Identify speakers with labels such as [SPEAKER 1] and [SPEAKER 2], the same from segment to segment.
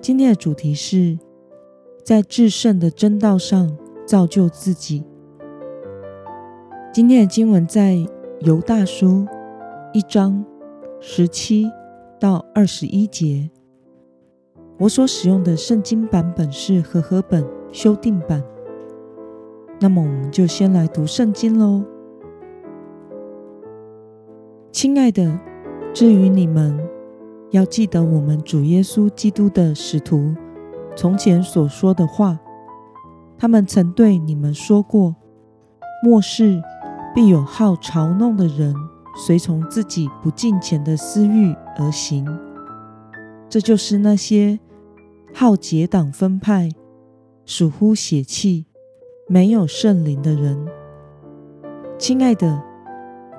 [SPEAKER 1] 今天的主题是在至圣的真道上造就自己。今天的经文在犹大书一章十七到二十一节。我所使用的圣经版本是和合本修订版。那么，我们就先来读圣经喽。亲爱的，至于你们。要记得我们主耶稣基督的使徒从前所说的话，他们曾对你们说过：末世必有好嘲弄的人，随从自己不敬虔的私欲而行。这就是那些好结党分派、属乎血气、没有圣灵的人。亲爱的，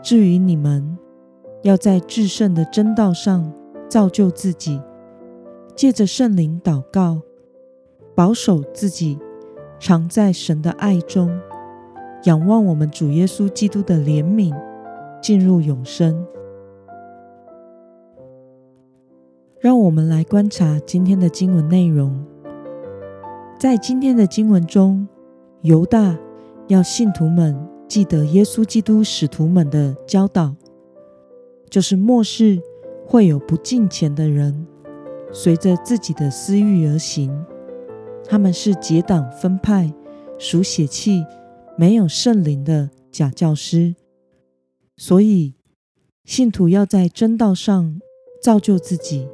[SPEAKER 1] 至于你们，要在至圣的真道上。造就自己，借着圣灵祷告，保守自己，常在神的爱中，仰望我们主耶稣基督的怜悯，进入永生。让我们来观察今天的经文内容。在今天的经文中，犹大要信徒们记得耶稣基督使徒们的教导，就是末世。会有不敬虔的人，随着自己的私欲而行。他们是结党分派、属血气、没有圣灵的假教师。所以，信徒要在真道上造就自己，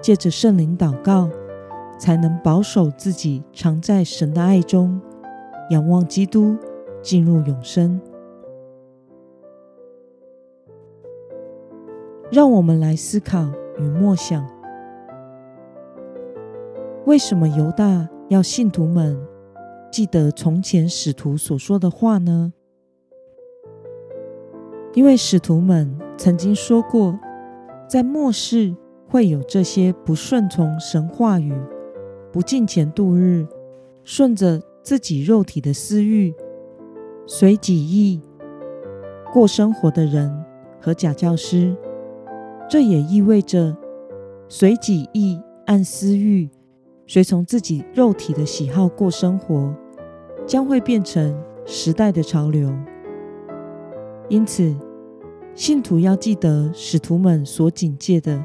[SPEAKER 1] 借着圣灵祷告，才能保守自己，常在神的爱中，仰望基督，进入永生。让我们来思考与默想：为什么犹大要信徒们记得从前使徒所说的话呢？因为使徒们曾经说过，在末世会有这些不顺从神话语、不敬虔度日、顺着自己肉体的私欲、随己意过生活的人和假教师。这也意味着，随己意、按私欲、随从自己肉体的喜好过生活，将会变成时代的潮流。因此，信徒要记得使徒们所警戒的，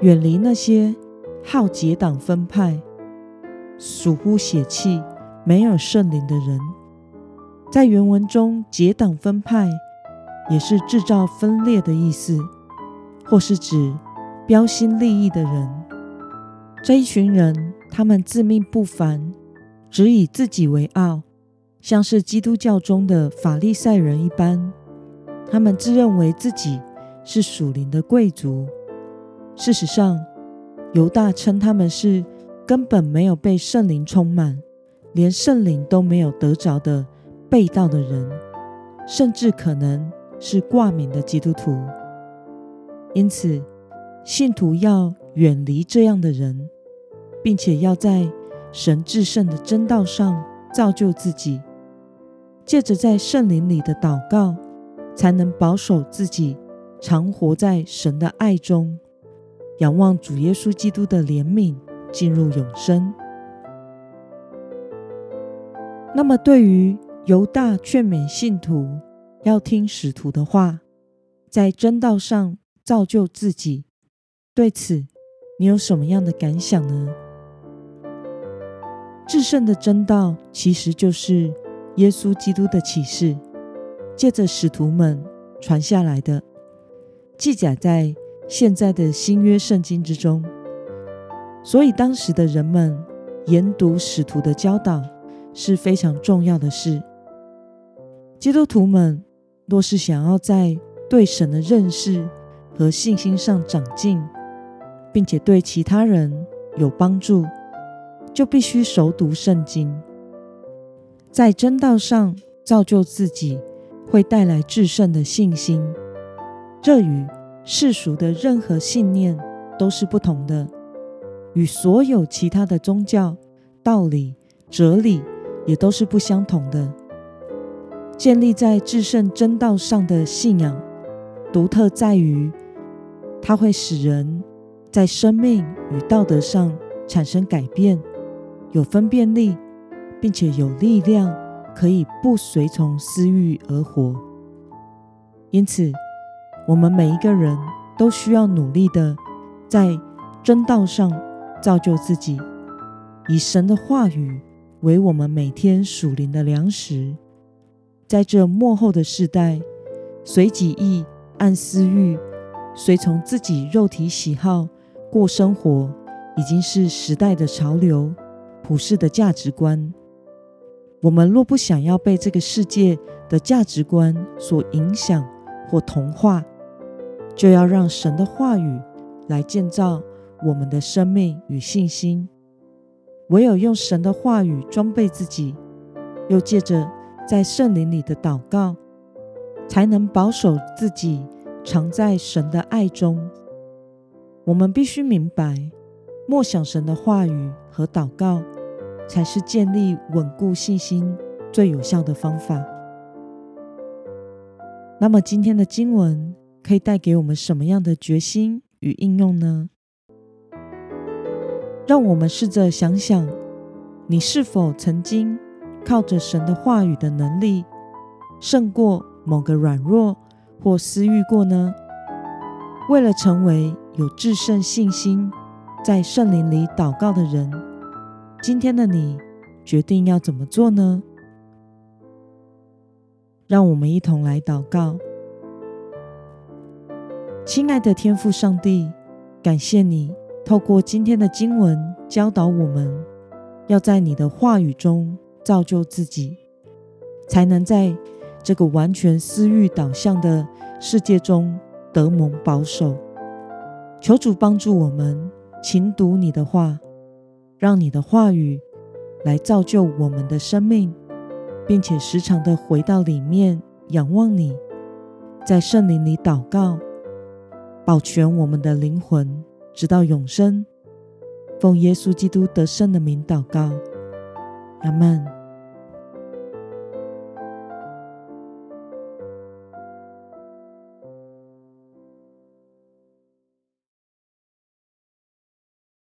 [SPEAKER 1] 远离那些好结党分派、属乎血气、没有圣灵的人。在原文中，“结党分派”也是制造分裂的意思。或是指标新立异的人，这一群人，他们自命不凡，只以自己为傲，像是基督教中的法利赛人一般。他们自认为自己是属灵的贵族。事实上，犹大称他们是根本没有被圣灵充满，连圣灵都没有得着的背道的人，甚至可能是挂名的基督徒。因此，信徒要远离这样的人，并且要在神至圣的真道上造就自己，借着在圣灵里的祷告，才能保守自己，常活在神的爱中，仰望主耶稣基督的怜悯，进入永生。那么，对于犹大劝勉信徒要听使徒的话，在真道上。造就自己，对此你有什么样的感想呢？至圣的真道其实就是耶稣基督的启示，借着使徒们传下来的，记载在现在的新约圣经之中。所以当时的人们研读使徒的教导是非常重要的事。基督徒们若是想要在对神的认识，和信心上长进，并且对其他人有帮助，就必须熟读圣经，在真道上造就自己，会带来至圣的信心。这与世俗的任何信念都是不同的，与所有其他的宗教、道理、哲理也都是不相同的。建立在至圣真道上的信仰，独特在于，它会使人在生命与道德上产生改变，有分辨力，并且有力量，可以不随从私欲而活。因此，我们每一个人都需要努力的在真道上造就自己，以神的话语为我们每天属灵的粮食。在这末后的世代，随己意、按私欲、随从自己肉体喜好过生活，已经是时代的潮流、普世的价值观。我们若不想要被这个世界的价值观所影响或同化，就要让神的话语来建造我们的生命与信心。唯有用神的话语装备自己，又借着在圣灵里的祷告，才能保守自己常在神的爱中。我们必须明白，默想神的话语和祷告，才是建立稳固信心最有效的方法。那么，今天的经文可以带给我们什么样的决心与应用呢？让我们试着想想，你是否曾经靠着神的话语的能力，胜过某个软弱或私欲过呢？为了成为有至圣信心，在圣灵里祷告的人，今天的你决定要怎么做呢？让我们一同来祷告。亲爱的天父上帝，感谢你透过今天的经文教导我们，要在你的话语中。造就自己，才能在这个完全私欲导向的世界中得蒙保守。求主帮助我们勤读你的话，让你的话语来造就我们的生命，并且时常的回到里面仰望你，在圣灵里祷告，保全我们的灵魂，直到永生。奉耶稣基督得胜的名祷告，阿门。